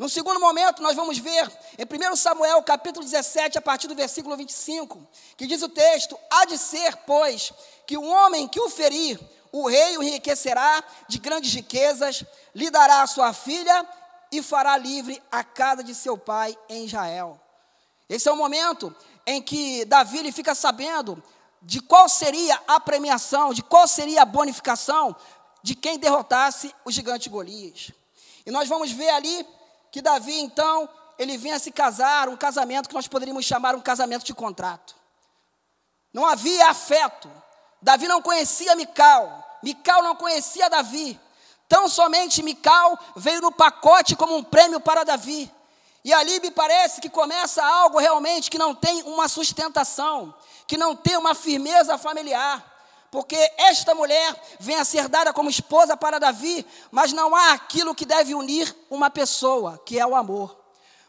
No segundo momento, nós vamos ver em 1 Samuel, capítulo 17, a partir do versículo 25, que diz o texto: Há de ser, pois, que o homem que o ferir, o rei o enriquecerá de grandes riquezas, lhe dará a sua filha e fará livre a casa de seu pai em Israel. Esse é o momento em que Davi fica sabendo de qual seria a premiação, de qual seria a bonificação de quem derrotasse o gigante Golias. E nós vamos ver ali que Davi, então, ele vinha se casar, um casamento que nós poderíamos chamar um casamento de contrato. Não havia afeto. Davi não conhecia Mical, Mical não conhecia Davi. Tão somente Mical veio no pacote como um prêmio para Davi. E ali me parece que começa algo realmente que não tem uma sustentação, que não tem uma firmeza familiar porque esta mulher vem a ser dada como esposa para Davi, mas não há aquilo que deve unir uma pessoa, que é o amor.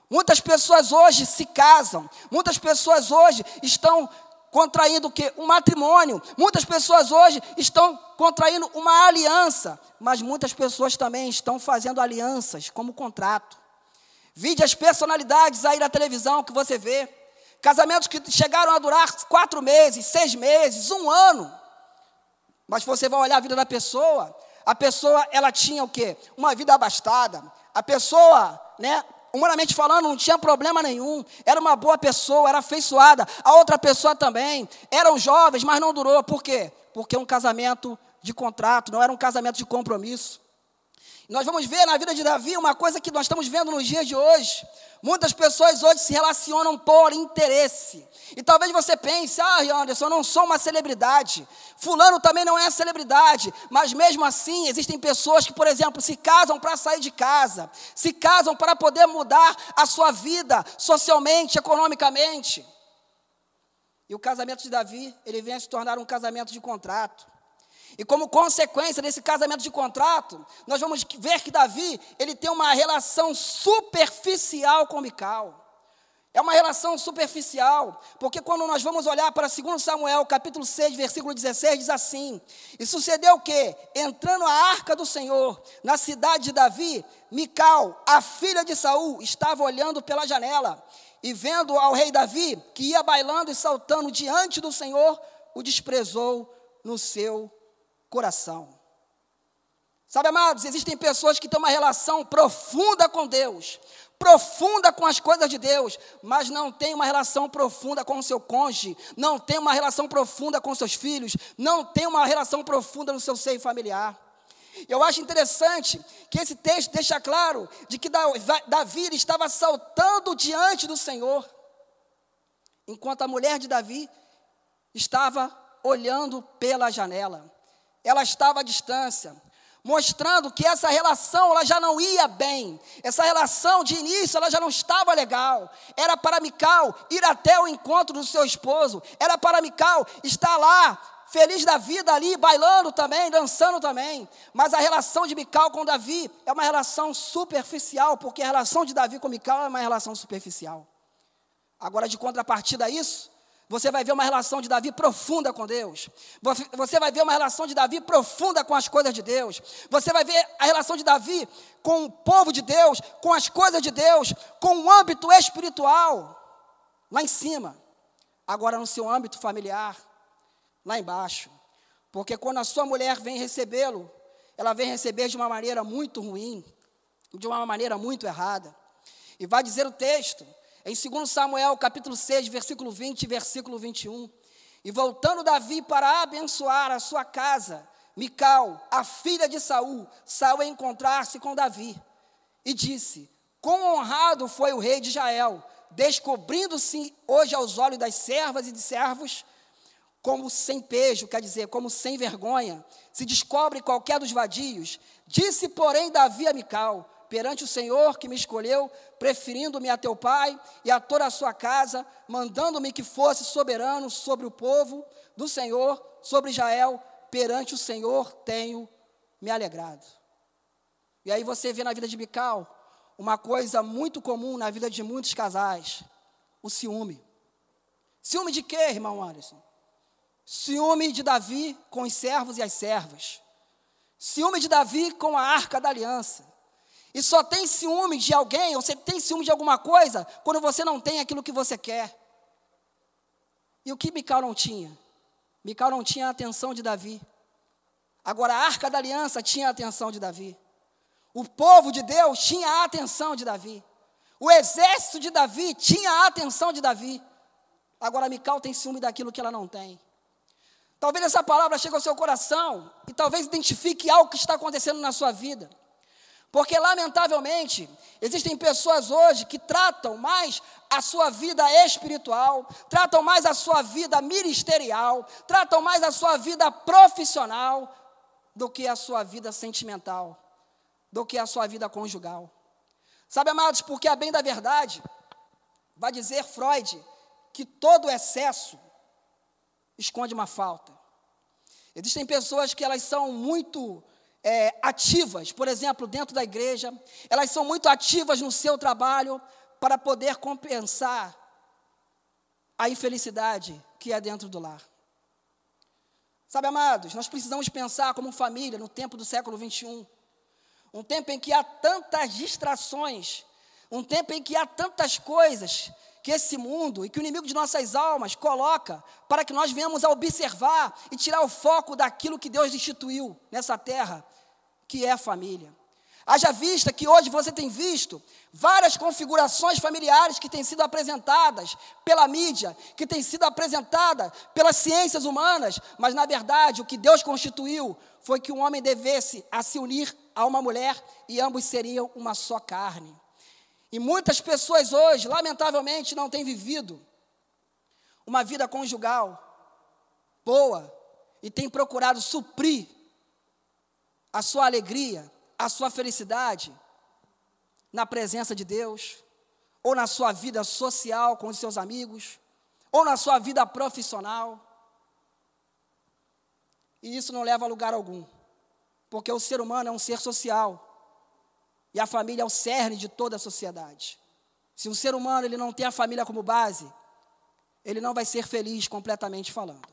Muitas pessoas hoje se casam, muitas pessoas hoje estão contraindo o quê? Um matrimônio. Muitas pessoas hoje estão contraindo uma aliança, mas muitas pessoas também estão fazendo alianças como contrato. Vide as personalidades aí na televisão que você vê. Casamentos que chegaram a durar quatro meses, seis meses, um ano. Mas você vai olhar a vida da pessoa, a pessoa, ela tinha o quê? Uma vida abastada. A pessoa, né, humanamente falando, não tinha problema nenhum. Era uma boa pessoa, era afeiçoada. A outra pessoa também. Eram jovens, mas não durou. Por quê? Porque é um casamento de contrato, não era um casamento de compromisso. Nós vamos ver na vida de Davi uma coisa que nós estamos vendo nos dias de hoje. Muitas pessoas hoje se relacionam por interesse. E talvez você pense, ah, Anderson, eu não sou uma celebridade. Fulano também não é celebridade. Mas mesmo assim, existem pessoas que, por exemplo, se casam para sair de casa, se casam para poder mudar a sua vida socialmente, economicamente. E o casamento de Davi, ele vem a se tornar um casamento de contrato. E como consequência desse casamento de contrato, nós vamos ver que Davi, ele tem uma relação superficial com Mical. É uma relação superficial, porque quando nós vamos olhar para 2 Samuel, capítulo 6, versículo 16, diz assim: E sucedeu que, entrando a arca do Senhor na cidade de Davi, Mical, a filha de Saul, estava olhando pela janela, e vendo ao rei Davi, que ia bailando e saltando diante do Senhor, o desprezou no seu coração. Sabe, amados, existem pessoas que têm uma relação profunda com Deus, profunda com as coisas de Deus, mas não tem uma relação profunda com o seu cônjuge, não tem uma relação profunda com seus filhos, não tem uma relação profunda no seu seio familiar. Eu acho interessante que esse texto deixa claro de que Davi estava saltando diante do Senhor, enquanto a mulher de Davi estava olhando pela janela ela estava à distância, mostrando que essa relação ela já não ia bem. Essa relação de início ela já não estava legal. Era para Mical ir até o encontro do seu esposo. Era para Mical estar lá feliz da vida ali, bailando também, dançando também. Mas a relação de Mical com Davi é uma relação superficial, porque a relação de Davi com Mical é uma relação superficial. Agora, de contrapartida a isso, você vai ver uma relação de Davi profunda com Deus. Você vai ver uma relação de Davi profunda com as coisas de Deus. Você vai ver a relação de Davi com o povo de Deus, com as coisas de Deus, com o âmbito espiritual, lá em cima. Agora, no seu âmbito familiar, lá embaixo. Porque quando a sua mulher vem recebê-lo, ela vem receber de uma maneira muito ruim, de uma maneira muito errada. E vai dizer o texto em 2 Samuel, capítulo 6, versículo 20 e versículo 21. E voltando Davi para abençoar a sua casa, Mical, a filha de Saul, saiu a encontrar-se com Davi e disse: Quão honrado foi o rei de Israel, descobrindo-se hoje aos olhos das servas e de servos, como sem pejo, quer dizer, como sem vergonha, se descobre qualquer dos vadios. Disse, porém, Davi a Mical: perante o Senhor que me escolheu, preferindo-me a teu pai e a toda a sua casa, mandando-me que fosse soberano sobre o povo do Senhor, sobre Israel, perante o Senhor tenho me alegrado. E aí você vê na vida de Mical uma coisa muito comum na vida de muitos casais: o ciúme. Ciúme de quê, irmão Anderson? Ciúme de Davi com os servos e as servas. Ciúme de Davi com a arca da aliança. E só tem ciúme de alguém, ou você tem ciúme de alguma coisa, quando você não tem aquilo que você quer. E o que Mical não tinha? Mical não tinha a atenção de Davi. Agora, a arca da aliança tinha a atenção de Davi. O povo de Deus tinha a atenção de Davi. O exército de Davi tinha a atenção de Davi. Agora, Mical tem ciúme daquilo que ela não tem. Talvez essa palavra chegue ao seu coração e talvez identifique algo que está acontecendo na sua vida. Porque, lamentavelmente, existem pessoas hoje que tratam mais a sua vida espiritual, tratam mais a sua vida ministerial, tratam mais a sua vida profissional do que a sua vida sentimental, do que a sua vida conjugal. Sabe, amados, porque a bem da verdade, vai dizer Freud que todo excesso esconde uma falta. Existem pessoas que elas são muito é, ativas, por exemplo, dentro da igreja, elas são muito ativas no seu trabalho para poder compensar a infelicidade que é dentro do lar. Sabe, amados, nós precisamos pensar como família no tempo do século 21, um tempo em que há tantas distrações, um tempo em que há tantas coisas que esse mundo e que o inimigo de nossas almas coloca para que nós venhamos a observar e tirar o foco daquilo que Deus instituiu nessa terra, que é a família. Haja vista que hoje você tem visto várias configurações familiares que têm sido apresentadas pela mídia, que têm sido apresentadas pelas ciências humanas, mas na verdade o que Deus constituiu foi que um homem devesse a se unir a uma mulher e ambos seriam uma só carne. E muitas pessoas hoje, lamentavelmente, não têm vivido uma vida conjugal boa e têm procurado suprir a sua alegria, a sua felicidade na presença de Deus, ou na sua vida social com os seus amigos, ou na sua vida profissional. E isso não leva a lugar algum, porque o ser humano é um ser social. E a família é o cerne de toda a sociedade. Se um ser humano ele não tem a família como base, ele não vai ser feliz completamente falando.